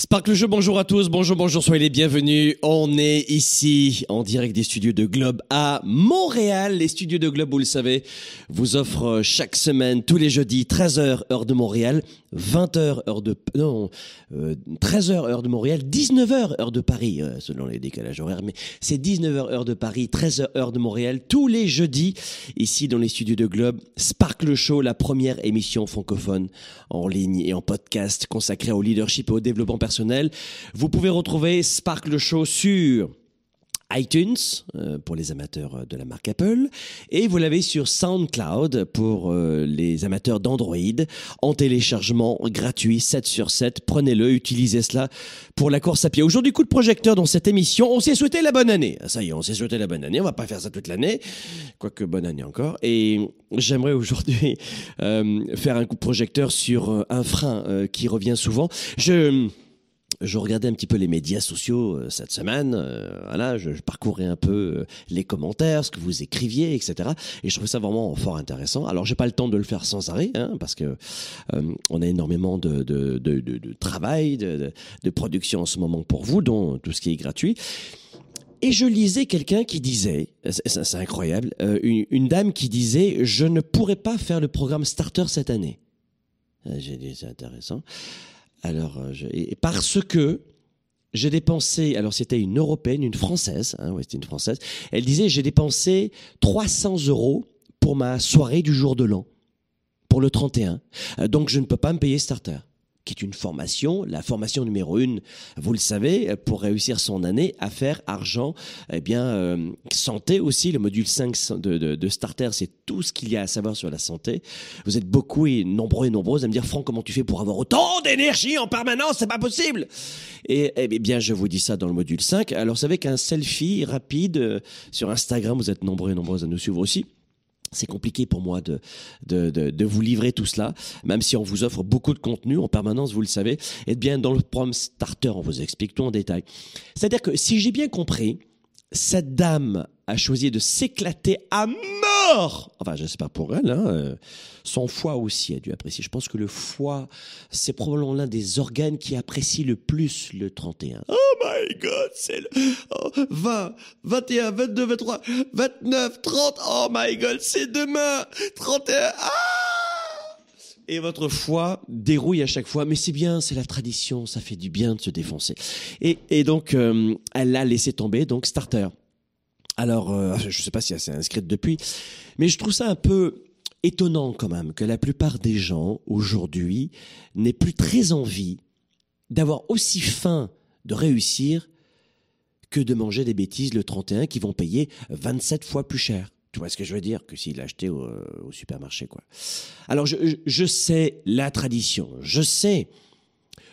Sparkle Jeu, bonjour à tous, bonjour, bonjour, soyez les bienvenus. On est ici en direct des studios de Globe à Montréal. Les studios de Globe, vous le savez, vous offrent chaque semaine, tous les jeudis, 13h heure de Montréal, 20h heure de... Non, 13h heure de Montréal, 19h heure de Paris, euh, selon les décalages horaires, mais c'est 19h heure de Paris, 13h heure de Montréal, tous les jeudis, ici dans les studios de Globe. Sparkle Show, la première émission francophone en ligne et en podcast consacrée au leadership et au développement personnel vous pouvez retrouver Sparkle Show sur iTunes euh, pour les amateurs de la marque Apple et vous l'avez sur SoundCloud pour euh, les amateurs d'Android en téléchargement gratuit 7 sur 7. Prenez-le, utilisez cela pour la course à pied. Aujourd'hui, coup de projecteur dans cette émission. On s'est souhaité la bonne année. Ça y est, on s'est souhaité la bonne année. On va pas faire ça toute l'année, quoique bonne année encore. Et j'aimerais aujourd'hui euh, faire un coup de projecteur sur un frein qui revient souvent. Je je regardais un petit peu les médias sociaux euh, cette semaine. Euh, voilà, je, parcourais un peu euh, les commentaires, ce que vous écriviez, etc. Et je trouvais ça vraiment fort intéressant. Alors, j'ai pas le temps de le faire sans arrêt, hein, parce que on a énormément de, de, de, de travail, de, production en ce moment pour vous, dont tout ce qui est gratuit. Et je lisais quelqu'un qui disait, c'est incroyable, une dame qui disait, je ne pourrais pas faire le programme Starter cette année. J'ai dit, c'est intéressant. Alors, euh, parce que j'ai dépensé, alors c'était une européenne, une française, hein, c'était une française, elle disait j'ai dépensé 300 euros pour ma soirée du jour de l'an, pour le 31. Euh, donc je ne peux pas me payer starter qui est une formation, la formation numéro une, vous le savez, pour réussir son année, à faire argent, eh bien, euh, santé aussi, le module 5 de, de, de Starter, c'est tout ce qu'il y a à savoir sur la santé. Vous êtes beaucoup et nombreux et nombreuses à me dire, Franck, comment tu fais pour avoir autant d'énergie en permanence? C'est pas possible et, eh bien, je vous dis ça dans le module 5. Alors, vous savez qu'un selfie rapide euh, sur Instagram, vous êtes nombreux et nombreuses à nous suivre aussi, c'est compliqué pour moi de, de, de, de, vous livrer tout cela, même si on vous offre beaucoup de contenu en permanence, vous le savez. Et bien, dans le programme Starter, on vous explique tout en détail. C'est-à-dire que si j'ai bien compris, cette dame a choisi de s'éclater à mort. Enfin, j'espère pour elle. Hein, euh, son foie aussi a dû apprécier. Je pense que le foie, c'est probablement l'un des organes qui apprécie le plus le 31. Oh my God, c'est le 20, 21, 22, 23, 29, 30. Oh my God, c'est demain. 31. Ah et votre foie dérouille à chaque fois, mais c'est bien, c'est la tradition, ça fait du bien de se défoncer. Et, et donc, euh, elle l'a laissé tomber, donc starter. Alors, euh, je ne sais pas si elle s'est inscrite depuis, mais je trouve ça un peu étonnant quand même que la plupart des gens aujourd'hui n'aient plus très envie d'avoir aussi faim de réussir que de manger des bêtises le 31 qui vont payer 27 fois plus cher. Tu vois ce que je veux dire? Que s'il l'achetait au, au, supermarché, quoi. Alors, je, je sais la tradition, je sais.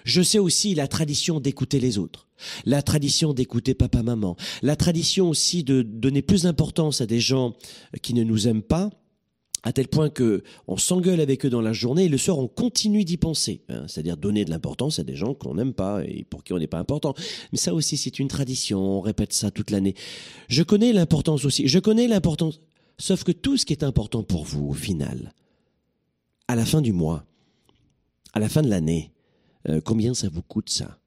Je sais aussi la tradition d'écouter les autres, la tradition d'écouter papa, maman, la tradition aussi de donner plus d'importance à des gens qui ne nous aiment pas, à tel point que on s'engueule avec eux dans la journée et le soir on continue d'y penser, hein, c'est-à-dire donner de l'importance à des gens qu'on n'aime pas et pour qui on n'est pas important. Mais ça aussi c'est une tradition, on répète ça toute l'année. Je connais l'importance aussi, je connais l'importance, sauf que tout ce qui est important pour vous au final, à la fin du mois, à la fin de l'année, euh, combien ça vous coûte ça?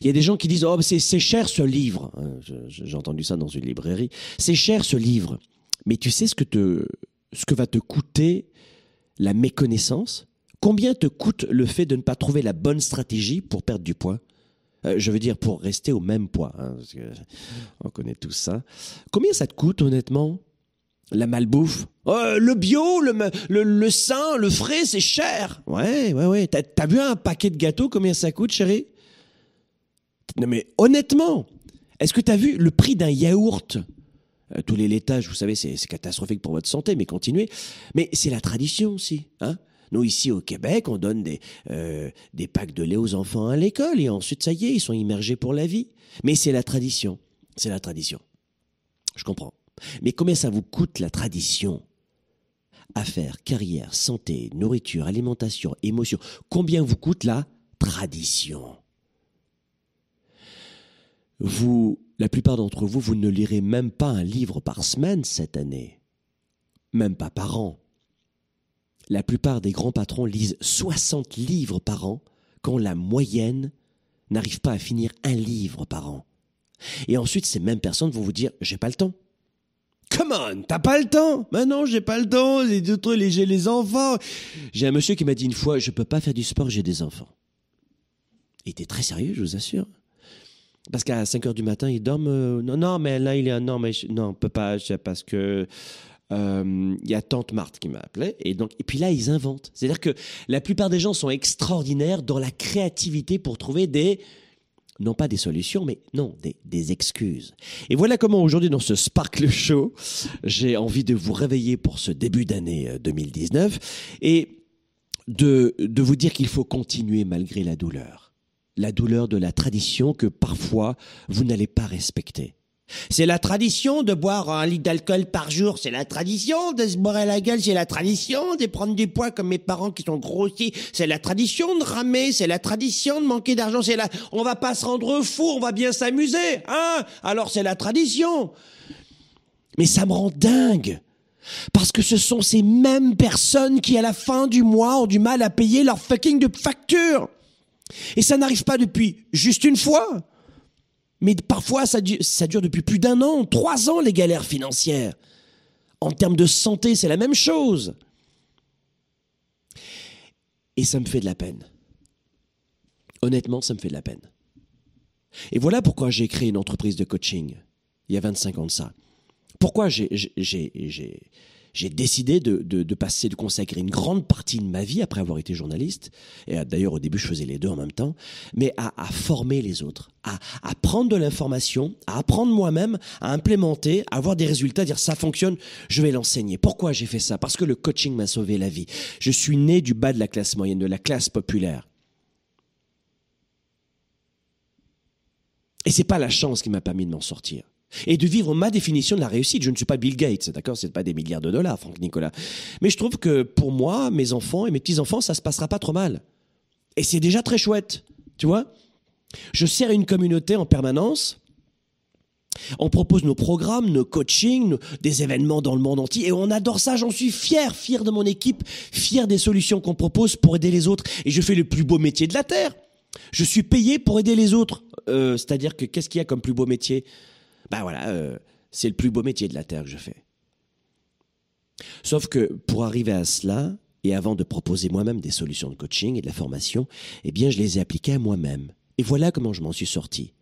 Il y a des gens qui disent oh c'est cher ce livre. Hein, j'ai entendu ça dans une librairie. C'est cher ce livre. Mais tu sais ce que te ce que va te coûter la méconnaissance? Combien te coûte le fait de ne pas trouver la bonne stratégie pour perdre du poids? Euh, je veux dire pour rester au même poids. Hein, on connaît tout ça. Combien ça te coûte honnêtement? La malbouffe oh, Le bio, le, le, le sain, le frais, c'est cher. Ouais, ouais, ouais. T'as as vu un paquet de gâteaux, combien ça coûte, chérie? Non mais honnêtement, est-ce que t'as vu le prix d'un yaourt? Euh, tous les laitages, vous savez, c'est catastrophique pour votre santé, mais continuez. Mais c'est la tradition aussi. Hein nous, ici au Québec, on donne des, euh, des packs de lait aux enfants à l'école et ensuite, ça y est, ils sont immergés pour la vie. Mais c'est la tradition. C'est la tradition. Je comprends. Mais combien ça vous coûte la tradition? Affaires, carrière, santé, nourriture, alimentation, émotion. Combien vous coûte la tradition? Vous, la plupart d'entre vous, vous ne lirez même pas un livre par semaine cette année. Même pas par an. La plupart des grands patrons lisent 60 livres par an quand la moyenne n'arrive pas à finir un livre par an. Et ensuite, ces mêmes personnes vont vous dire, j'ai pas le temps. Come on, t'as pas le temps Mais non, j'ai pas le temps, j'ai les enfants. J'ai un monsieur qui m'a dit une fois, je peux pas faire du sport, j'ai des enfants. Il était très sérieux, je vous assure. Parce qu'à 5 heures du matin, il dorment. Euh, non, non, mais là, il est. Non, mais je, non, peut pas, parce que. Euh, il y a tante Marthe qui m'a appelé et donc et puis là ils inventent. C'est-à-dire que la plupart des gens sont extraordinaires dans la créativité pour trouver des non pas des solutions, mais non, des, excuses. Et voilà comment aujourd'hui dans ce Sparkle Show, j'ai envie de vous réveiller pour ce début d'année 2019 euh, et de, de vous dire qu'il faut continuer malgré la douleur. La douleur de la tradition que parfois vous n'allez pas respecter. C'est la tradition de boire un litre d'alcool par jour, c'est la tradition de se boire à la gueule, c'est la tradition de prendre du poids comme mes parents qui sont grossis, c'est la tradition de ramer, c'est la tradition de manquer d'argent, c'est la, on va pas se rendre fou, on va bien s'amuser, hein? Alors c'est la tradition. Mais ça me rend dingue. Parce que ce sont ces mêmes personnes qui, à la fin du mois, ont du mal à payer leur fucking de facture. Et ça n'arrive pas depuis juste une fois. Mais parfois, ça, dure depuis plus d'un an, trois ans, les galères financières. En termes de santé, c'est la même chose. Et ça me fait de la peine. Honnêtement, ça me fait de la peine. Et voilà pourquoi j'ai créé une entreprise de coaching, il y a 25 ans de ça. Pourquoi j'ai j'ai décidé de, de, passer, de consacrer une grande partie de ma vie, après avoir été journaliste, et d'ailleurs au début je faisais les deux en même temps, mais à, à former les autres, à, à prendre de l'information, à apprendre moi-même, à implémenter, à avoir des résultats, à dire ça fonctionne, je vais l'enseigner. Pourquoi j'ai fait ça? Parce que le coaching m'a sauvé la vie. Je suis né du bas de la classe moyenne, de la classe populaire. Et c'est pas la chance qui m'a permis de m'en sortir et de vivre ma définition de la réussite. Je ne suis pas Bill Gates, d'accord? C'est pas des milliards de dollars, Franck Nicolas. Mais je trouve que pour moi, mes enfants et mes petits-enfants, ça se passera pas trop mal. Et c'est déjà très chouette, tu vois? Je sers une communauté en permanence. On propose nos programmes, nos coachings, des événements dans le monde entier et on adore ça. J'en suis fier, fier de mon équipe, fier des solutions qu'on propose pour aider les autres. Et je fais le plus beau métier de la Terre. Je suis payé pour aider les autres. Euh, c'est-à-dire que qu'est-ce qu'il y a comme plus beau métier? Ben voilà, euh, c'est le plus beau métier de la Terre que je fais. Sauf que pour arriver à cela, et avant de proposer moi-même des solutions de coaching et de la formation, eh bien, je les ai appliquées à moi-même. Et voilà comment je m'en suis sorti.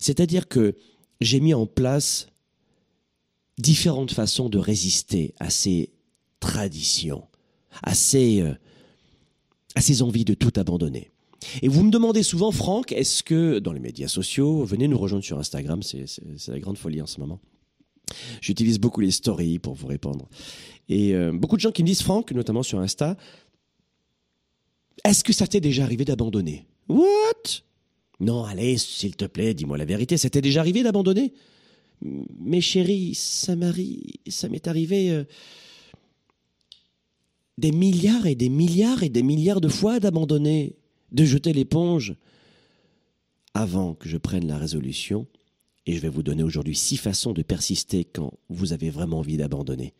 C'est-à-dire que j'ai mis en place différentes façons de résister à ces traditions, à ces, euh, à ces envies de tout abandonner. Et vous me demandez souvent, Franck, est-ce que dans les médias sociaux, venez nous rejoindre sur Instagram, c'est la grande folie en ce moment. J'utilise beaucoup les stories pour vous répondre. Et euh, beaucoup de gens qui me disent, Franck, notamment sur Insta, est-ce que ça t'est déjà arrivé d'abandonner? What? Non, allez, s'il te plaît, dis-moi la vérité, ça t'est déjà arrivé d'abandonner? Mais chérie, ça m'est arrivé euh, des milliards et des milliards et des milliards de fois d'abandonner de jeter l'éponge avant que je prenne la résolution. Et je vais vous donner aujourd'hui six façons de persister quand vous avez vraiment envie d'abandonner.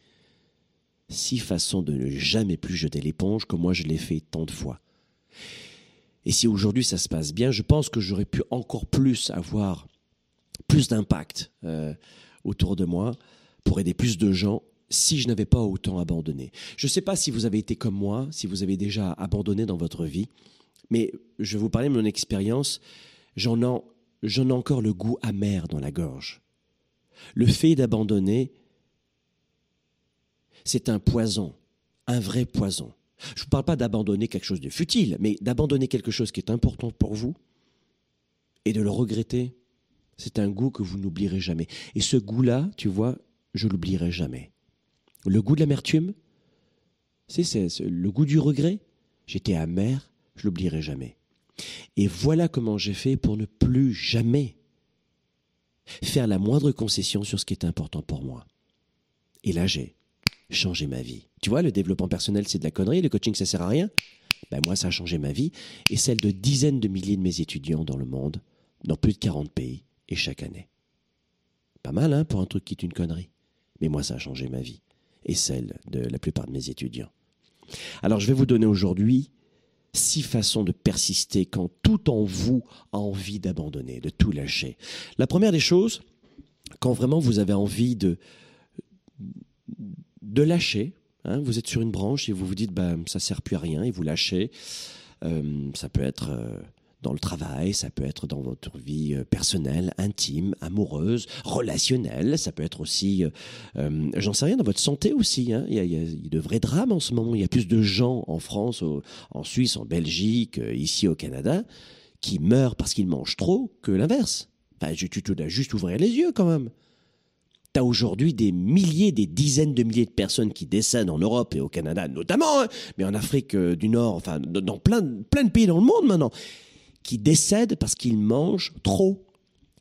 Six façons de ne jamais plus jeter l'éponge comme moi je l'ai fait tant de fois. Et si aujourd'hui ça se passe bien, je pense que j'aurais pu encore plus avoir plus d'impact euh, autour de moi pour aider plus de gens si je n'avais pas autant abandonné. Je ne sais pas si vous avez été comme moi, si vous avez déjà abandonné dans votre vie. Mais je vais vous parler de mon expérience. j'en ai, encore le goût amer dans la gorge. Le fait d'abandonner, c'est un poison, un vrai poison. Je ne parle pas d'abandonner quelque chose de futile, mais d'abandonner quelque chose qui est important pour vous et de le regretter, c'est un goût que vous n'oublierez jamais. Et ce goût-là, tu vois, je l'oublierai jamais. Le goût de l'amertume, c'est le goût du regret. J'étais amer, je l'oublierai jamais. Et voilà comment j'ai fait pour ne plus jamais faire la moindre concession sur ce qui est important pour moi. Et là, j'ai changé ma vie. Tu vois, le développement personnel, c'est de la connerie, le coaching, ça sert à rien. Ben moi, ça a changé ma vie et celle de dizaines de milliers de mes étudiants dans le monde, dans plus de 40 pays, et chaque année. Pas mal, hein, pour un truc qui est une connerie. Mais moi, ça a changé ma vie et celle de la plupart de mes étudiants. Alors, je vais vous donner aujourd'hui six façons de persister quand tout en vous a envie d'abandonner, de tout lâcher. La première des choses, quand vraiment vous avez envie de, de lâcher, hein, vous êtes sur une branche et vous vous dites bah, ça sert plus à rien et vous lâchez. Euh, ça peut être euh, dans le travail, ça peut être dans votre vie euh, personnelle, intime, amoureuse, relationnelle, ça peut être aussi, euh, euh, j'en sais rien, dans votre santé aussi. Hein. Il, y a, de vrais drames en ce moment. Il y a plus de gens en France, en Suisse, en Belgique, ici au Canada, qui meurent parce qu'ils mangent trop que l'inverse. Enfin, tu, tu dois juste ouvrir les yeux quand même. Tu as aujourd'hui des milliers, des dizaines de milliers de personnes qui décèdent en Europe et au Canada notamment, hein, mais en Afrique du Nord, enfin dans plein de pays dans le monde maintenant qui décèdent parce qu'ils mangent trop.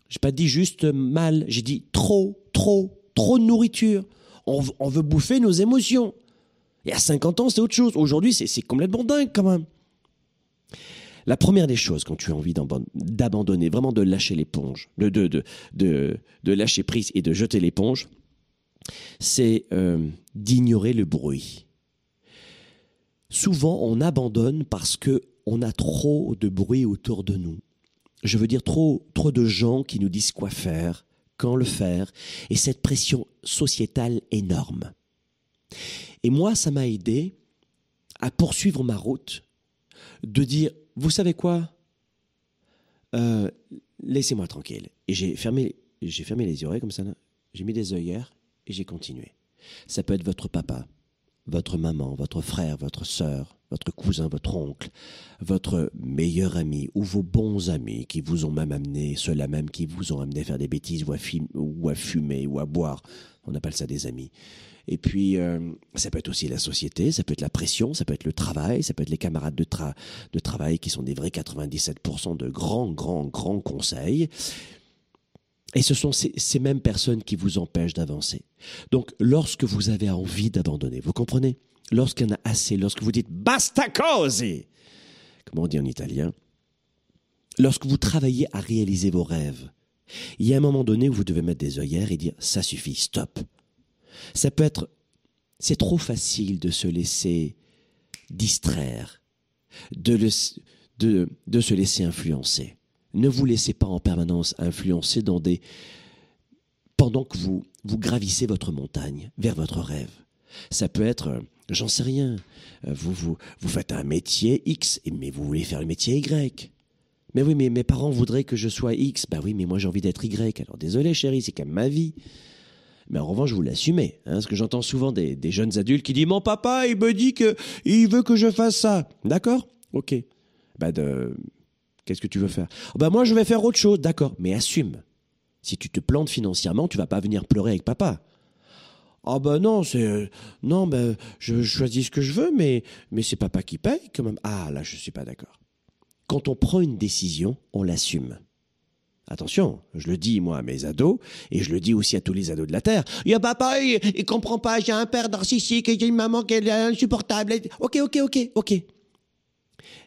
J'ai pas dit juste mal, j'ai dit trop, trop, trop de nourriture. On, veut bouffer nos émotions. Et à 50 ans, c'est autre chose. Aujourd'hui, c'est complètement dingue quand même. La première des choses quand tu as envie d'abandonner, vraiment de lâcher l'éponge, de lâcher prise et de jeter l'éponge, c'est euh, d'ignorer le bruit. Souvent, on abandonne parce que on a trop de bruit autour de nous. Je veux dire trop, trop de gens qui nous disent quoi faire, quand le faire, et cette pression sociétale énorme. Et moi, ça m'a aidé à poursuivre ma route, de dire, vous savez quoi? Euh, Laissez-moi tranquille. Et j'ai fermé, j'ai fermé les oreilles comme ça, j'ai mis des œillères et j'ai continué. Ça peut être votre papa, votre maman, votre frère, votre sœur, votre cousin, votre oncle, votre meilleur ami ou vos bons amis qui vous ont même amené, ceux-là même qui vous ont amené à faire des bêtises ou à, fumer ou à boire. On appelle ça des amis. Et puis, euh, ça peut être aussi la société, ça peut être la pression, ça peut être le travail, ça peut être les camarades de, travail qui sont des vrais 97% de grands, grands, grands conseils. Et ce sont ces mêmes personnes qui vous empêchent d'avancer. Donc, lorsque vous avez envie d'abandonner, vous comprenez? Lorsqu'il y en a assez, lorsque vous dites basta così, comment on dit en italien, lorsque vous travaillez à réaliser vos rêves, il y a un moment donné où vous devez mettre des œillères et dire ça suffit, stop. Ça peut être, c'est trop facile de se laisser distraire, de, le, de, de se laisser influencer. Ne vous laissez pas en permanence influencer dans des, pendant que vous, vous gravissez votre montagne vers votre rêve. Ça peut être, j'en sais rien, vous, vous, vous faites un métier X, mais vous voulez faire le métier Y. Mais oui, mais mes parents voudraient que je sois X. Ben oui, mais moi j'ai envie d'être Y. Alors désolé chérie, c'est quand même ma vie. Mais en revanche, vous l'assumez. Hein, parce que j'entends souvent des, jeunes adultes qui disent Mon papa, il me dit que il veut que je fasse ça. D'accord? Ok. Ben de... Qu'est-ce que tu veux faire? Ben moi, je vais faire autre chose. D'accord. Mais assume. Si tu te plantes financièrement, tu vas pas venir pleurer avec papa. Ah ben non, c'est euh, non ben je choisis ce que je veux, mais mais c'est papa qui paye quand même. Ah là, je suis pas d'accord. Quand on prend une décision, on l'assume. Attention, je le dis moi à mes ados et je le dis aussi à tous les ados de la terre. Il y a papa, il, il comprend pas. J'ai un père narcissique, j'ai une maman qui est insupportable. Ok, ok, ok, ok.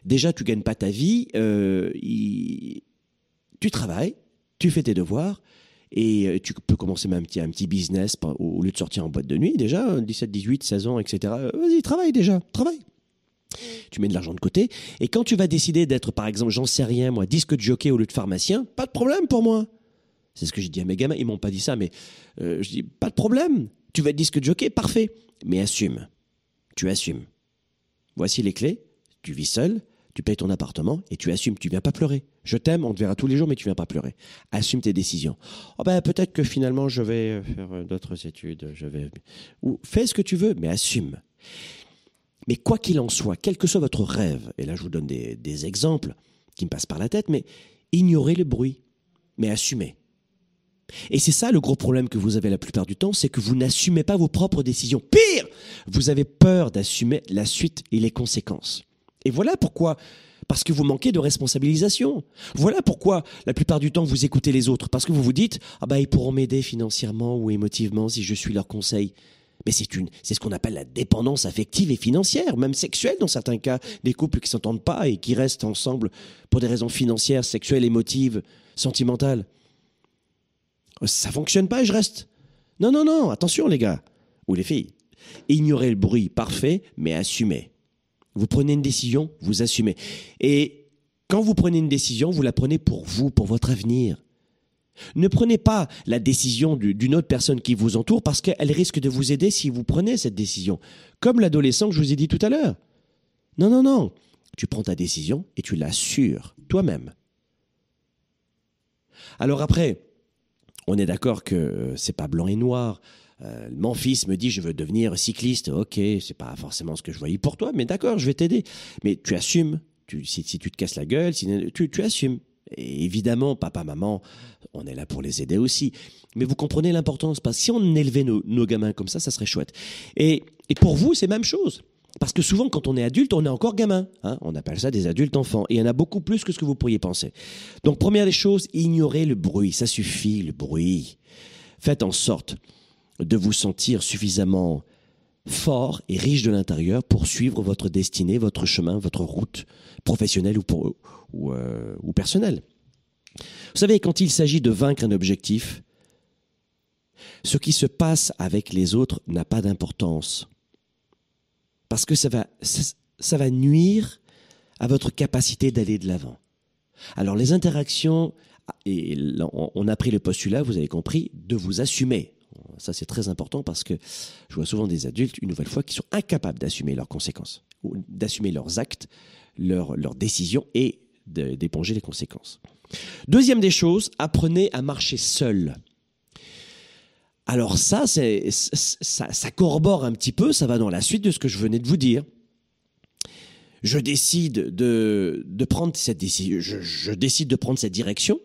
Déjà, tu gagnes pas ta vie. Euh. Tu travailles, tu fais tes devoirs et euh, tu peux commencer même un petit, business au lieu de sortir en boîte de nuit déjà, 17, 18, 16 ans, etc. Euh, vas-y, travaille déjà, travaille. Tu mets de l'argent de côté. Et quand tu vas décider d'être, par exemple, j'en sais rien, moi, disque de jockey au lieu de pharmacien, pas de problème pour moi. C'est ce que j'ai dit à mes gamins. Ils m'ont pas dit ça, mais euh, je dis, pas de problème. Tu vas être disque de jockey, parfait. Mais assume. Tu assumes. Voici les clés. Tu vis seul, tu payes ton appartement et tu assumes, tu viens pas pleurer. Je t'aime, on te verra tous les jours, mais tu viens pas pleurer. Assume tes décisions. Oh ben, peut-être que finalement je vais faire d'autres études, je vais... Ou fais ce que tu veux, mais assume. Mais quoi qu'il en soit, quel que soit votre rêve, et là je vous donne des, des exemples qui me passent par la tête, mais ignorez le bruit, mais assumez. Et c'est ça le gros problème que vous avez la plupart du temps, c'est que vous n'assumez pas vos propres décisions. Pire, vous avez peur d'assumer la suite et les conséquences. Et voilà pourquoi, parce que vous manquez de responsabilisation. Voilà pourquoi la plupart du temps vous écoutez les autres, parce que vous vous dites ah bah ils pourront m'aider financièrement ou émotivement si je suis leur conseil. Mais c'est une, c'est ce qu'on appelle la dépendance affective et financière, même sexuelle dans certains cas, des couples qui s'entendent pas et qui restent ensemble pour des raisons financières, sexuelles, émotives, sentimentales. Ça fonctionne pas et je reste. Non, non, non, attention les gars, ou les filles. Ignorez le bruit parfait, mais assumez. Vous prenez une décision, vous assumez. Et quand vous prenez une décision, vous la prenez pour vous, pour votre avenir. Ne prenez pas la décision d'une autre personne qui vous entoure parce qu'elle risque de vous aider si vous prenez cette décision. Comme l'adolescent que je vous ai dit tout à l'heure. Non, non, non. Tu prends ta décision et tu l'assures toi-même. Alors après, on est d'accord que euh, c'est pas blanc et noir. Euh, mon fils me dit je veux devenir cycliste. Ok, c'est pas forcément ce que je voyais pour toi, mais d'accord, je vais t'aider. Mais tu assumes. Tu, si, tu te casses la gueule, si, tu, assumes. Et évidemment, papa, maman, on est là pour les aider aussi. Mais vous comprenez l'importance, parce si on élevait nos, gamins comme ça, ça serait chouette. Et, et pour vous, c'est même chose. Parce que souvent, quand on est adulte, on est encore gamin. Hein on appelle ça des adultes enfants. Et il y en a beaucoup plus que ce que vous pourriez penser. Donc, première des choses, ignorez le bruit. Ça suffit, le bruit. Faites en sorte de vous sentir suffisamment fort et riche de l'intérieur pour suivre votre destinée, votre chemin, votre route professionnelle euh, ou personnelle. Vous savez, quand il s'agit de vaincre un objectif, ce qui se passe avec les autres n'a pas d'importance parce que ça va, ça, va nuire à votre capacité d'aller de l'avant. Alors les interactions, et on a pris le postulat, vous avez compris, de vous assumer. Ça c'est très important parce que je vois souvent des adultes, une nouvelle fois, qui sont incapables d'assumer leurs conséquences, d'assumer leurs actes, leurs, décisions et d'éponger les conséquences. Deuxième des choses, apprenez à marcher seul. Alors ça, ça, corrobore un petit peu, ça va dans la suite de ce que je venais de vous dire. Je décide de, prendre cette décision, je, décide de prendre cette direction.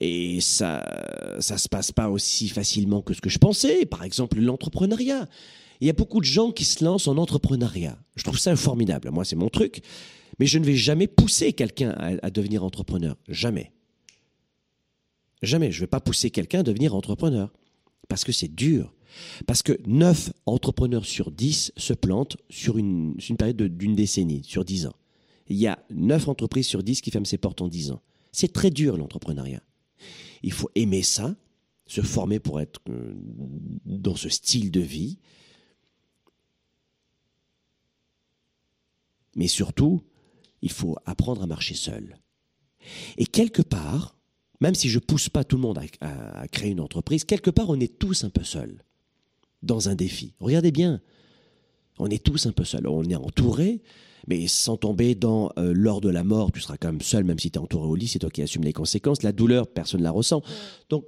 Et ça, ça se passe pas aussi facilement que ce que je pensais. Par exemple, l'entrepreneuriat. Il y a beaucoup de gens qui se lancent en entrepreneuriat. Je trouve ça formidable. Moi, c'est mon truc. Mais je ne vais jamais pousser quelqu'un à, devenir entrepreneur. Jamais. Jamais. Je ne vais pas pousser quelqu'un à devenir entrepreneur. Parce que c'est dur. Parce que 9 entrepreneurs sur 10 se plantent sur une, une période d'une décennie, sur 10 ans. Il y a 9 entreprises sur 10 qui ferment ses portes en 10 ans. C'est très dur l'entrepreneuriat. Il faut aimer ça, se former pour être euh, dans ce style de vie. Mais surtout, il faut apprendre à marcher seul. Et quelque part, même si je pousse pas tout le monde à, créer une entreprise, quelque part, on est tous un peu seuls dans un défi. Regardez bien, on est tous un peu seuls. On est entouré, mais sans tomber dans euh, l'or de la mort, tu seras quand même seul, même si tu es entouré au lit, c'est toi qui assumes les conséquences. La douleur, personne ne la ressent. Donc,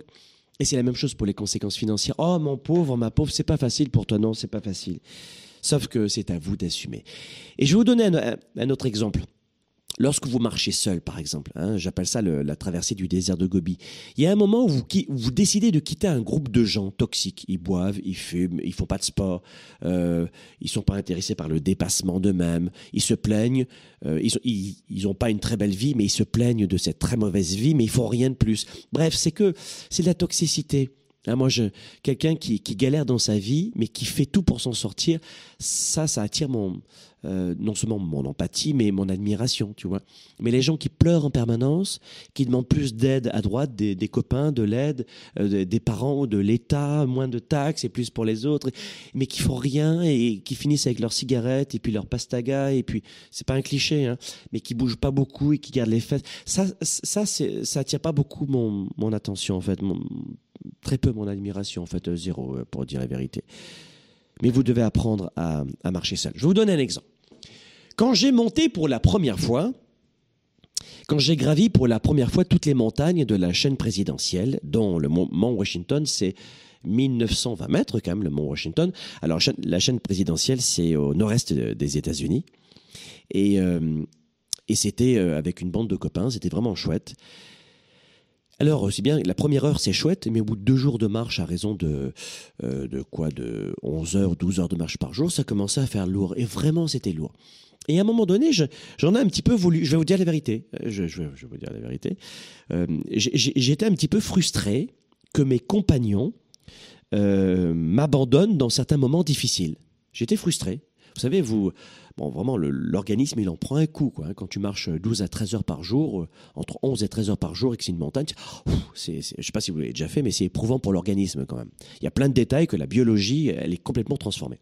et c'est la même chose pour les conséquences financières. Oh, mon pauvre, ma pauvre, c'est pas facile pour toi. Non, c'est pas facile. Sauf que c'est à vous d'assumer. Et je vais vous donner un autre exemple. Lorsque vous marchez seul, par exemple, hein, j'appelle ça le, la traversée du désert de Gobi, il y a un moment où vous, décidez de quitter un groupe de gens toxiques. Ils boivent, ils fument, ils font pas de sport, euh, ils sont pas intéressés par le dépassement d'eux-mêmes, ils se plaignent, euh, ils, ont, ils, ont pas une très belle vie, mais ils se plaignent de cette très mauvaise vie, mais ils font rien de plus. Bref, c'est que c'est de la toxicité. Hein, moi, je, quelqu'un qui, qui galère dans sa vie, mais qui fait tout pour s'en sortir, ça, ça attire mon, euh, non seulement mon empathie, mais mon admiration, tu vois. Mais les gens qui pleurent en permanence, qui demandent plus d'aide à droite, des, copains, de l'aide, euh, des parents, de l'État, moins de taxes et plus pour les autres, mais qui font rien et qui finissent avec leurs cigarettes et puis leur pastaga et puis c'est pas un cliché, hein, mais qui bougent pas beaucoup et qui gardent les fesses. Ça, ça, ça attire pas beaucoup mon, mon attention en fait, très peu mon admiration en fait, zéro pour dire la vérité. Mais vous devez apprendre à, marcher seul. Je vous donner un exemple. Quand j'ai monté pour la première fois, quand j'ai gravi pour la première fois toutes les montagnes de la chaîne présidentielle, dont le mont Washington, c'est 1920 mètres quand même, le mont Washington. Alors la chaîne présidentielle, c'est au nord-est des États-Unis. Et, euh, c'était euh, avec une bande de copains, c'était vraiment chouette. Alors, aussi bien, la première heure, c'est chouette, mais au bout de deux jours de marche, à raison de, euh, de quoi, de 11 heures, 12 heures de marche par jour, ça commençait à faire lourd. Et vraiment, c'était lourd. Et à un moment donné, j'en ai un petit peu voulu. Je vais vous dire la vérité. Je, je, vais vous dire la vérité. Euh, J'étais un petit peu frustré que mes compagnons euh, m'abandonnent dans certains moments difficiles. J'étais frustré. Vous savez, vous, bon, vraiment, l'organisme, il en prend un coup. Quoi, hein. Quand tu marches 12 à 13 heures par jour, euh, entre 11 et 13 heures par jour et que c'est une montagne, c'est, je ne sais pas si vous l'avez déjà fait, mais c'est éprouvant pour l'organisme quand même. Il y a plein de détails que la biologie, elle est complètement transformée.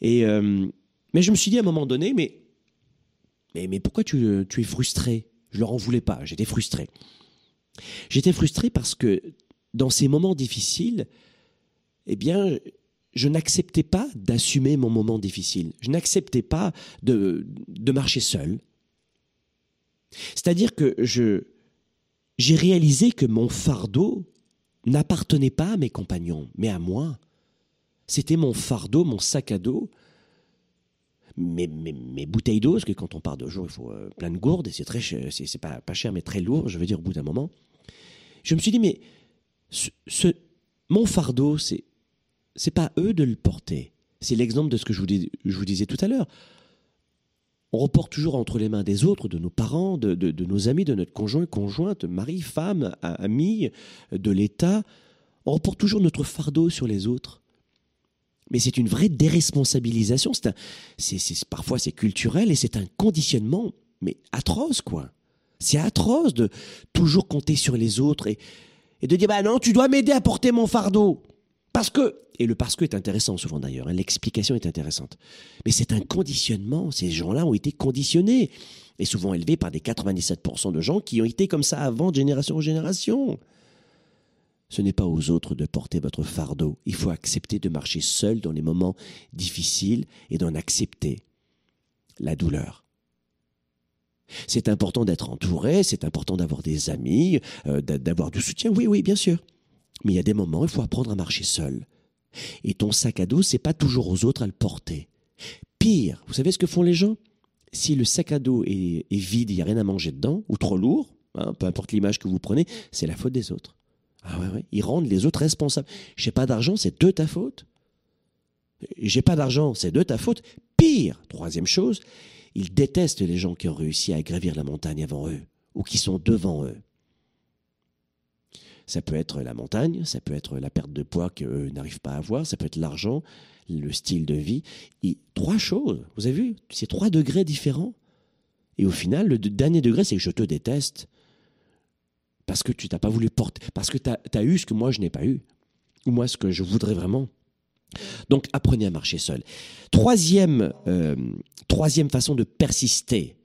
Et, euh, mais je me suis dit à un moment donné, mais, mais, mais pourquoi tu, tu es frustré? Je leur en voulais pas, j'étais frustré. J'étais frustré parce que dans ces moments difficiles, eh bien, je n'acceptais pas d'assumer mon moment difficile. Je n'acceptais pas de, de marcher seul. C'est-à-dire que je, j'ai réalisé que mon fardeau n'appartenait pas à mes compagnons, mais à moi. C'était mon fardeau, mon sac à dos, mes, mes, bouteilles d'eau, parce que quand on part de jour, il faut euh, plein de gourdes, et c'est très c'est, pas, pas cher, mais très lourd, je veux dire, au bout d'un moment. Je me suis dit, mais ce mon fardeau, c'est, c'est pas eux de le porter. C'est l'exemple de ce que je vous, disais tout à l'heure. On reporte toujours entre les mains des autres, de nos parents, de, nos amis, de notre conjoint, conjointe, mari, femme, ami, de l'État. On reporte toujours notre fardeau sur les autres. Mais c'est une vraie déresponsabilisation. Parfois c'est culturel et c'est un conditionnement, mais atroce quoi. C'est atroce de toujours compter sur les autres et, et de dire bah non, tu dois m'aider à porter mon fardeau. Parce que, et le parce que est intéressant souvent d'ailleurs, hein, l'explication est intéressante, mais c'est un conditionnement, ces gens-là ont été conditionnés, et souvent élevés par des 97% de gens qui ont été comme ça avant de génération en génération. Ce n'est pas aux autres de porter votre fardeau, il faut accepter de marcher seul dans les moments difficiles et d'en accepter la douleur. C'est important d'être entouré, c'est important d'avoir des amis, euh, d'avoir du soutien, oui, oui, bien sûr. Mais il y a des moments, il faut apprendre à marcher seul. Et ton sac à dos, c'est pas toujours aux autres à le porter. Pire, vous savez ce que font les gens? Si le sac à dos est, vide, il n'y a rien à manger dedans, ou trop lourd, hein, peu importe l'image que vous prenez, c'est la faute des autres. Ah ouais, ouais. Ils rendent les autres responsables. J'ai pas d'argent, c'est de ta faute. J'ai pas d'argent, c'est de ta faute. Pire, troisième chose, ils détestent les gens qui ont réussi à gravir la montagne avant eux, ou qui sont devant eux. Ça peut être la montagne, ça peut être la perte de poids qu'eux n'arrivent pas à avoir, ça peut être l'argent, le style de vie. Et trois choses, vous avez vu, c'est trois degrés différents. Et au final, le dernier degré, c'est que je te déteste. Parce que tu t'as pas voulu porter, parce que tu as, eu ce que moi je n'ai pas eu. Ou moi ce que je voudrais vraiment. Donc apprenez à marcher seul. Troisième, euh, troisième façon de persister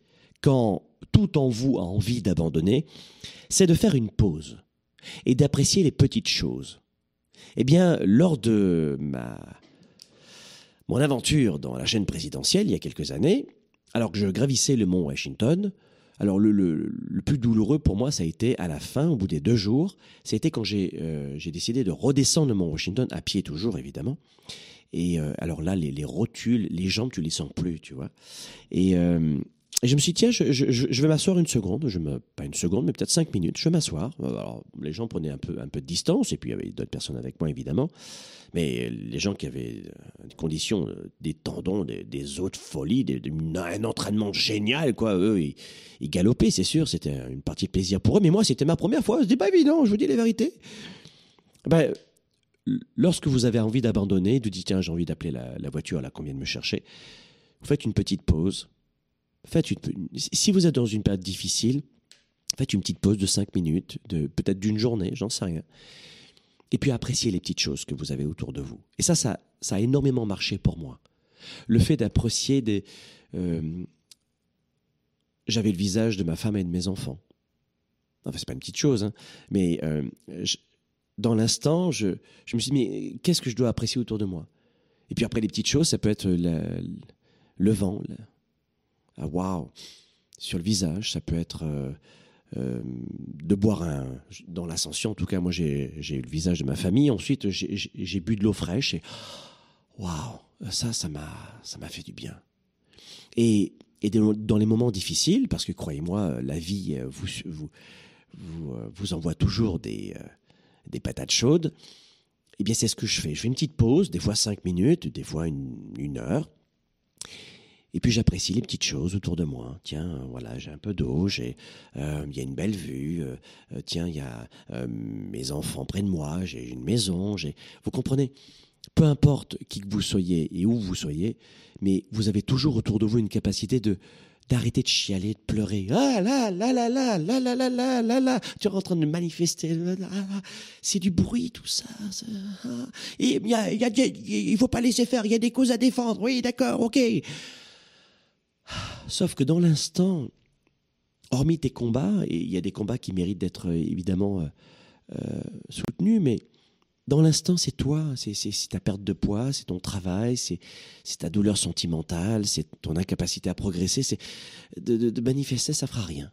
quand tout en vous a envie d'abandonner, c'est de faire une pause et d'apprécier les petites choses. Eh bien, lors de ma mon aventure dans la chaîne présidentielle il y a quelques années, alors que je gravissais le mont Washington, alors le, le, plus douloureux pour moi, ça a été à la fin, au bout des deux jours, c'était quand j'ai euh, décidé de redescendre le mont Washington, à pied toujours évidemment. Et euh, alors là, les, les, rotules, les jambes, tu les sens plus, tu vois. Et, euh, et je me suis dit, tiens, je, vais m'asseoir une seconde, pas une seconde, mais peut-être cinq minutes, je vais m'asseoir. Alors, les gens prenaient un peu, un peu de distance, et puis il y avait d'autres personnes avec moi, évidemment. Mais les gens qui avaient euh, des conditions, euh, des tendons, des, des os de folie, un entraînement génial, quoi, eux, ils, galopaient, c'est sûr, c'était une partie de plaisir pour eux. Mais moi, c'était ma première fois, c'était pas évident, je vous dis la vérité. Ben, lorsque vous avez envie d'abandonner, de dire, tiens, j'ai envie d'appeler la, la voiture là qu'on vient de me chercher, vous faites une petite pause faites une, si vous êtes dans une période difficile, faites une petite pause de 5 minutes, de, peut-être d'une journée, j'en sais rien. Et puis appréciez les petites choses que vous avez autour de vous. Et ça, ça, ça a énormément marché pour moi. Le fait d'apprécier des... Euh, j'avais le visage de ma femme et de mes enfants. Enfin, c'est pas une petite chose, hein, mais euh, dans l'instant, je, je, me suis dit, mais qu'est-ce que je dois apprécier autour de moi? Et puis après, les petites choses, ça peut être le vent, ah, waouh sur le visage. Ça peut être euh, euh, de boire un. Dans l'ascension, en tout cas, moi j'ai eu le visage de ma famille. Ensuite, j'ai bu de l'eau fraîche et waouh, ça, ça m'a ça m'a fait du bien. Et, et dans les moments difficiles, parce que croyez-moi, la vie vous vous vous, vous envoie toujours des des patates chaudes. Eh bien, c'est ce que je fais. Je fais une petite pause, des fois cinq minutes, des fois une, une heure. Et puis j'apprécie les petites choses autour de moi. Tiens, voilà, j'ai un peu d'eau, j'ai, euh, il y a une belle vue. Euh, euh, tiens, il y a mes enfants près de moi, j'ai une maison. J'ai, vous comprenez? Peu importe qui que vous soyez et où vous soyez, mais vous avez toujours autour de vous une capacité de d'arrêter de chialer, de pleurer. Ah là là là là là là là là là là. Tu es en train de manifester. C'est du bruit tout ça. Il y a, il y a, il faut pas laisser faire. Il y a des causes à défendre. Oui, d'accord, ok. Sauf que dans l'instant, hormis tes combats, et il y a des combats qui méritent d'être euh, évidemment euh, euh, soutenus, mais dans l'instant, c'est toi, c'est ta perte de poids, c'est ton travail, c'est ta douleur sentimentale, c'est ton incapacité à progresser, c'est de, manifester, ça fera rien.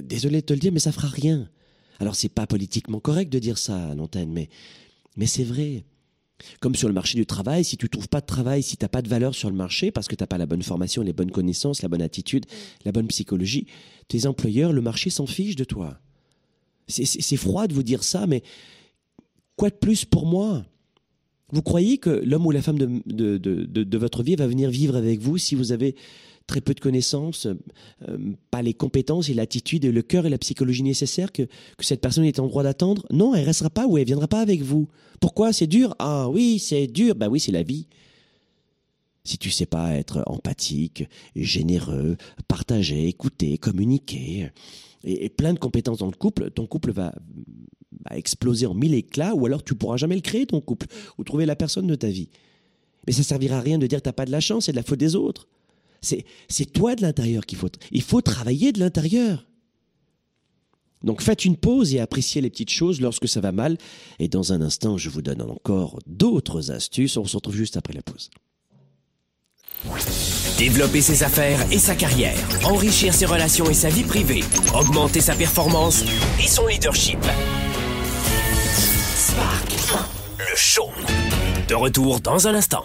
désolé de te le dire, mais ça fera rien. Alors c'est pas politiquement correct de dire ça à l'antenne, mais mais c'est vrai. Comme sur le marché du travail, si tu trouves pas de travail, si tu n'as pas de valeur sur le marché, parce que tu n'as pas la bonne formation, les bonnes connaissances, la bonne attitude, la bonne psychologie, tes employeurs, le marché s'en fiche de toi. C'est froid de vous dire ça, mais quoi de plus pour moi? Vous croyez que l'homme ou la femme de, de, votre vie va venir vivre avec vous si vous avez très peu de connaissances, euh, pas les compétences et l'attitude et le cœur et la psychologie nécessaires que, cette personne est en droit d'attendre, non, elle restera pas ou elle viendra pas avec vous. Pourquoi? C'est dur? Ah oui, c'est dur. Bah oui, c'est la vie. Si tu sais pas être empathique, généreux, partager, écouter, communiquer, et, plein de compétences dans le couple, ton couple va, exploser en mille éclats, ou alors tu pourras jamais le créer ton couple, ou trouver la personne de ta vie. Mais ça servira à rien de dire t'as pas de la chance, c'est de la faute des autres. C'est toi de l'intérieur qu'il faut. Il faut travailler de l'intérieur. Donc faites une pause et appréciez les petites choses lorsque ça va mal. Et dans un instant, je vous donne encore d'autres astuces. On se retrouve juste après la pause. Développer ses affaires et sa carrière, enrichir ses relations et sa vie privée, augmenter sa performance et son leadership. Spark, le show. De retour dans un instant.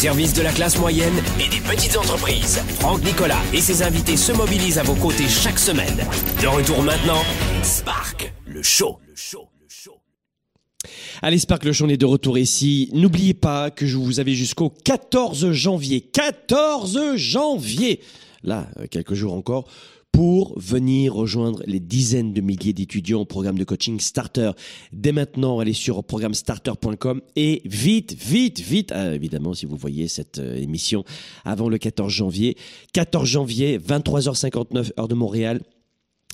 Service de la classe moyenne et des petites entreprises. Franck Nicolas et ses invités se mobilisent à vos côtés chaque semaine. De retour maintenant, Spark, le show. Le show. Allez, Spark le Show, on est de retour ici. N'oubliez pas que je vous avais jusqu'au 14 janvier. 14 janvier Là, euh, quelques jours encore pour venir rejoindre les dizaines de milliers d'étudiants au programme de coaching Starter. Dès maintenant, allez sur programmestarter.com et vite, vite, vite, ah, évidemment, si vous voyez cette euh, émission avant le 14 janvier. 14 janvier, 23h59, heure de Montréal.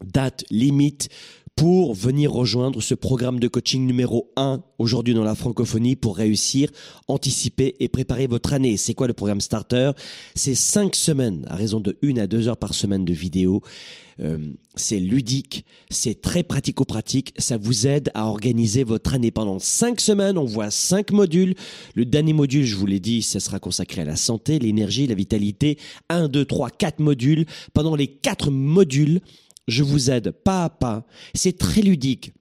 Date limite pour venir rejoindre ce programme de coaching numéro 1 aujourd'hui dans la francophonie pour réussir, anticiper et préparer votre année. C'est quoi le programme Starter? C'est 5 semaines à raison de 1 à 2 heures par semaine de vidéos. Euh, c'est ludique, c'est très pratico-pratique, ça vous aide à organiser votre année pendant 5 semaines, on voit 5 modules. Le dernier module, je vous l'ai dit, ça sera consacré à la santé, l'énergie, la vitalité. 1, 2, 3, 4 modules. Pendant les 4 modules, je vous aide pas à pas. C'est très ludique.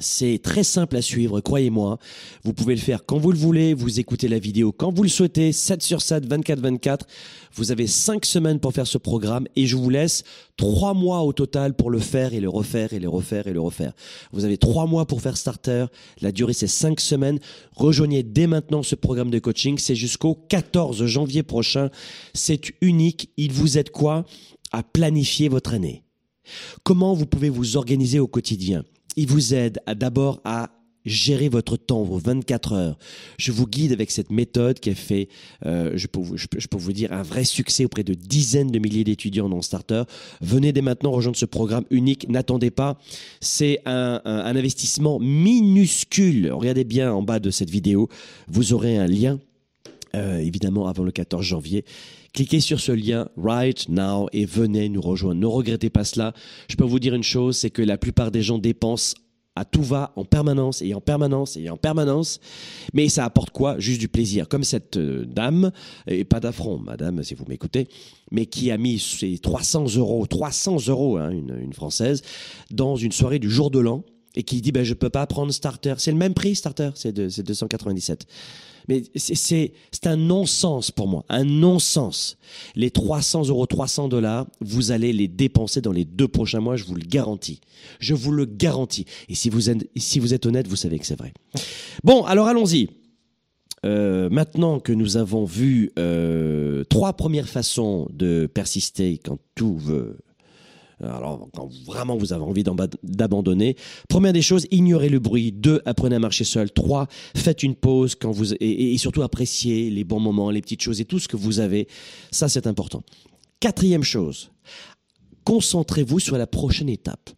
C'est très simple à suivre, croyez-moi. Vous pouvez le faire quand vous le voulez, vous écoutez la vidéo quand vous le souhaitez, 7 sur 7, 24 24. Vous avez 5 semaines pour faire ce programme et je vous laisse 3 mois au total pour le faire et le refaire et le refaire et le refaire. Vous avez 3 mois pour faire starter, la durée c'est 5 semaines. Rejoignez dès maintenant ce programme de coaching, c'est jusqu'au 14 janvier prochain. C'est unique, il vous aide quoi? À planifier votre année. Comment vous pouvez vous organiser au quotidien? Il vous aide d'abord à gérer votre temps, vos 24 heures. Je vous guide avec cette méthode qui a fait, euh, je, peux vous, dire, un vrai succès auprès de dizaines de milliers d'étudiants dans Starter. Venez dès maintenant rejoindre ce programme unique. N'attendez pas. C'est un investissement minuscule. Regardez bien en bas de cette vidéo. Vous aurez un lien euh, évidemment avant le 14 janvier. Cliquez sur ce lien right now et venez nous rejoindre. Ne regrettez pas cela. Je peux vous dire une chose, c'est que la plupart des gens dépensent à tout va en permanence et en permanence et en permanence. Mais ça apporte quoi? Juste du plaisir. Comme cette euh, dame, et pas d'affront, madame, si vous m'écoutez, mais qui a mis ses 300 euros, 300 euros, hein, une, française, dans une soirée du jour de l'an et qui dit ben je peux pas prendre starter. C'est le même prix starter, c'est 297. Mais c'est un non-sens pour moi, un non-sens. Les 300 euros, 300 dollars, vous allez les dépenser dans les deux prochains mois, je vous le garantis. Je vous le garantis. Et si vous êtes, honnête, vous savez que c'est vrai. Bon, alors allons-y. Euh, maintenant que nous avons vu euh, trois premières façons de persister quand tout veut alors, quand vraiment vous avez envie d'abandonner, première des choses, ignorez le bruit. Deux, apprenez à marcher seul. Trois, faites une pause quand vous et, surtout appréciez les bons moments, les petites choses et tout ce que vous avez. Ça, c'est important. Quatrième chose, concentrez-vous sur la prochaine étape.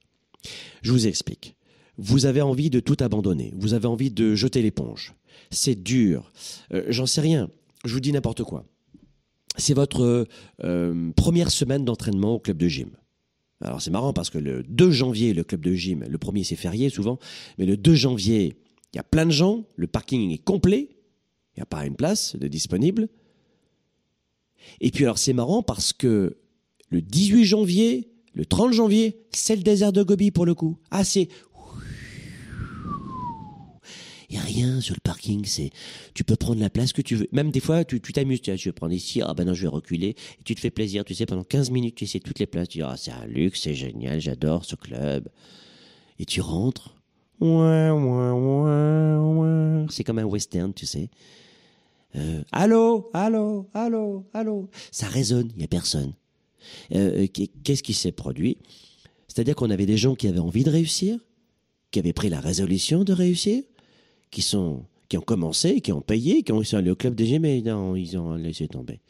Je vous explique. Vous avez envie de tout abandonner. Vous avez envie de jeter l'éponge. C'est dur. Euh, J'en sais rien. Je vous dis n'importe quoi. C'est votre euh, première semaine d'entraînement au club de gym. Alors c'est marrant parce que le 2 janvier, le club de gym, le premier c'est férié souvent, mais le 2 janvier, il y a plein de gens, le parking est complet, il n'y a pas une place de disponible. Et puis alors c'est marrant parce que le 18 janvier, le 30 janvier, c'est le désert de Gobi pour le coup. Ah c'est il n'y a rien sur le parking. C'est, tu peux prendre la place que tu veux. Même des fois, tu, t'amuses. Tu, je vais prendre ici. Ah ben non, je vais reculer. Et tu te fais plaisir. Tu sais, pendant 15 minutes, tu essaies toutes les places. Tu dis, ah, c'est un luxe, c'est génial, j'adore ce club. Et tu rentres. Ouais, ouais, ouais, ouais. C'est comme un western, tu sais. Euh, allô, allô, allô, allô. Ça résonne, il n'y a personne. Euh, qu'est-ce qui s'est produit? C'est-à-dire qu'on avait des gens qui avaient envie de réussir, qui avaient pris la résolution de réussir, qui sont qui ont commencé, qui ont payé, qui ont été allés au club des mais non, ils ont laissé tomber.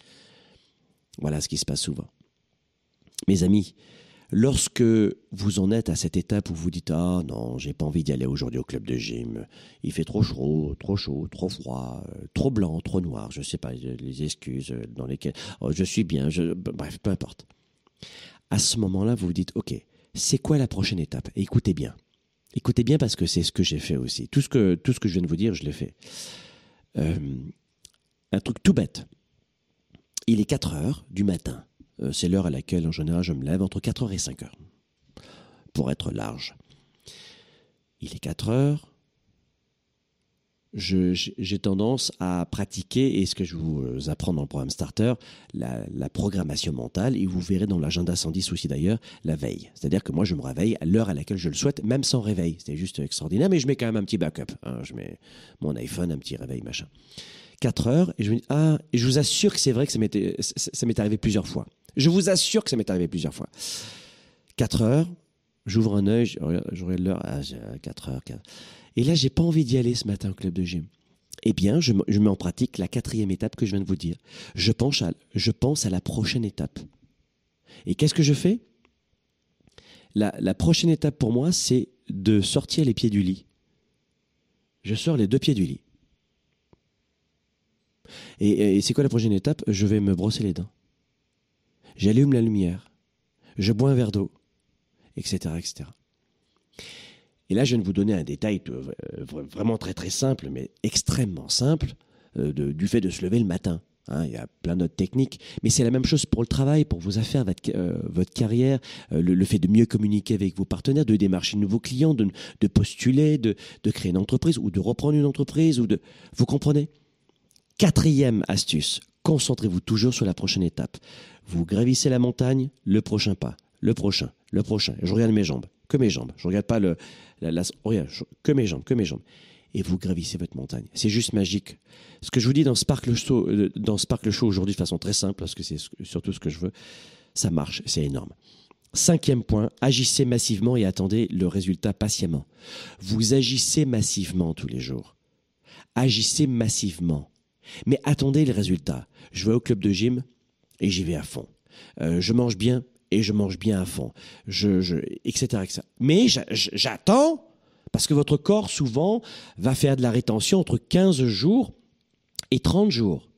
Voilà ce qui se passe souvent. Mes amis, lorsque vous en êtes à cette étape où vous dites ah non j'ai pas envie d'y aller aujourd'hui au club de gym il fait trop chaud trop chaud trop froid euh, trop blanc trop noir je sais pas les excuses dans lesquelles oh, je suis bien je bref peu importe à ce moment-là vous vous dites ok c'est quoi la prochaine étape? Écoutez bien Écoutez bien parce que c'est ce que j'ai fait aussi. Tout ce que, tout ce que je viens de vous dire, je l'ai fait. Euh, un truc tout bête. Il est 4 heures du matin. Euh, c'est l'heure à laquelle, en général, je me lève entre 4 heures et 5 heures. Pour être large. Il est 4 heures. J'ai tendance à pratiquer, et ce que je vous apprends dans le programme Starter, la, programmation mentale, et vous verrez dans l'agenda 110 aussi d'ailleurs, la veille. C'est-à-dire que moi, je me réveille à l'heure à laquelle je le souhaite, même sans réveil. C'est juste extraordinaire, mais je mets quand même un petit backup. hein. Je mets mon iPhone, un petit réveil, machin. 4 heures, et je me dis, ah, et je vous assure que c'est vrai que ça m'est arrivé plusieurs fois. Je vous assure que ça m'est arrivé plusieurs fois. 4 heures, j'ouvre un œil, je l'heure, ah, j'ai 4 heures, 4. Et là, j'ai pas envie d'y aller ce matin au club de gym. Eh bien, je, me- je mets en pratique la quatrième étape que je viens de vous dire. Je pense à, la prochaine étape. Et qu'est-ce que je fais? La, la prochaine étape pour moi, c'est de sortir les pieds du lit. Je sors les deux pieds du lit. Et, et c'est quoi la prochaine étape? Je vais me brosser les dents. J'allume la lumière. Je bois un verre d'eau, etc., etc. Et là, je viens de vous donner un détail euh, vra- vraiment très très simple, mais extrêmement simple, euh, du fait de se lever le matin. Hein, il y a plein d'autres techniques, mais c'est la même chose pour le travail, pour vos affaires, votre, euh, votre carrière, le, fait de mieux communiquer avec vos partenaires, de démarcher de nouveaux clients, de, de postuler, de, de créer une entreprise ou de reprendre une entreprise. ou de. Vous comprenez? Quatrième astuce, concentrez-vous toujours sur la prochaine étape. Vous gravissez la montagne, le prochain pas, le prochain, le prochain. Je regarde mes jambes, que mes jambes. Je regarde pas le, la, regarde, que mes jambes, que mes jambes. Et vous gravissez votre montagne. C'est juste magique. Ce que je vous dis dans Sparkle Show, euh, dans Sparkle Show aujourd'hui de façon très simple, parce que c'est ce- surtout ce que je veux, ça marche, c'est énorme. Cinquième point, agissez massivement et attendez le résultat patiemment. Vous agissez massivement tous les jours. Agissez massivement. Mais attendez les résultats. Je vais au club de gym et j'y vais à fond. Euh, je mange bien et je mange bien à fond. Je, etc.. Mais j'a- j'attends parce que votre corps souvent va faire de la rétention entre 15 jours et 30 jours.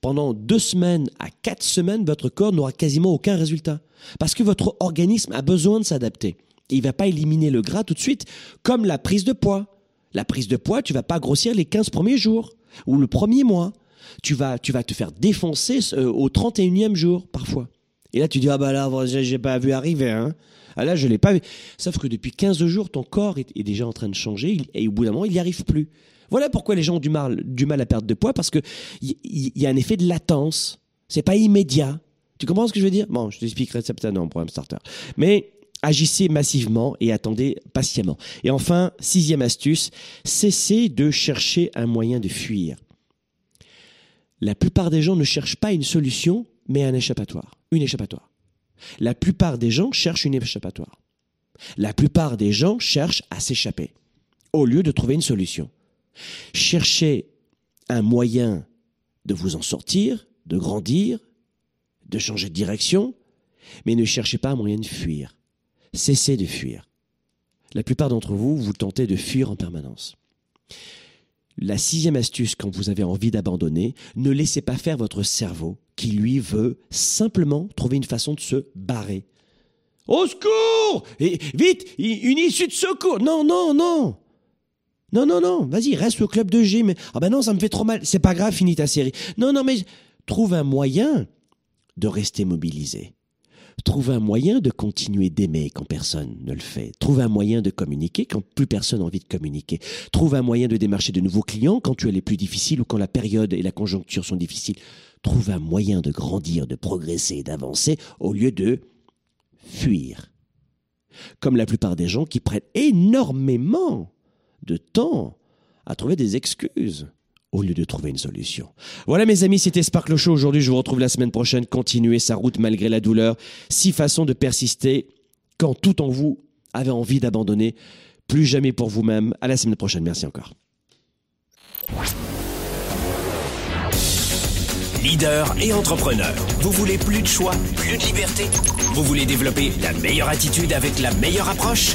Pendant deux semaines à quatre semaines, votre corps n'aura quasiment aucun résultat. Parce que votre organisme a besoin de s'adapter. Il ne va pas éliminer le gras tout de suite, comme la prise de poids. La prise de poids, tu vas pas grossir les 15 premiers jours ou le premier mois. Tu vas, tu vas te faire défoncer euh, au 31e jour, parfois. Et là, tu dis, ah bah là, j'ai pas vu arriver, hein. Ah là, je l'ai pas vu. Sauf que depuis 15 jours, ton corps est, déjà en train de changer et au bout d'un moment, il n'y arrive plus. Voilà pourquoi les gens ont du mal, du mal à perdre de poids, parce que il y, a un effet de latence. C'est pas immédiat. Tu comprends ce que je veux dire? Bon, je t'expliquerai ça peut-être programme starter. Mais agissez massivement et attendez patiemment. Et enfin, sixième astuce, cessez de chercher un moyen de fuir. La plupart des gens ne cherchent pas une solution, mais un échappatoire. Une échappatoire. La plupart des gens cherchent une échappatoire. La plupart des gens cherchent à s'échapper, au lieu de trouver une solution. Cherchez un moyen de vous en sortir, de grandir, de changer de direction, mais ne cherchez pas un moyen de fuir. Cessez de fuir. La plupart d'entre vous, vous tentez de fuir en permanence. La sixième astuce quand vous avez envie d'abandonner, ne laissez pas faire votre cerveau qui lui veut simplement trouver une façon de se barrer. Au secours Vite Une issue de secours Non, non, non Non, non, non, vas-y, reste au club de gym. Ah ben non, ça me fait trop mal. C'est pas grave, finis ta série. Non, non, mais trouve un moyen de rester mobilisé. Trouve un moyen de continuer d'aimer quand personne ne le fait. Trouve un moyen de communiquer quand plus personne n'a envie de communiquer. Trouve un moyen de démarcher de nouveaux clients quand tu es les plus difficiles ou quand la période et la conjoncture sont difficiles. Trouve un moyen de grandir, de progresser, d'avancer au lieu de fuir. Comme la plupart des gens qui prennent énormément de temps à trouver des excuses au lieu de trouver une solution. Voilà mes amis, c'était Sparkle Show. Aujourd'hui, je vous retrouve la semaine prochaine. Continuez sa route malgré la douleur. Six façons de persister quand tout en vous avait envie d'abandonner. Plus jamais pour vous-même. À la semaine prochaine. Merci encore. Leader et entrepreneur, vous voulez plus de choix, plus de liberté? Vous voulez développer la meilleure attitude avec la meilleure approche?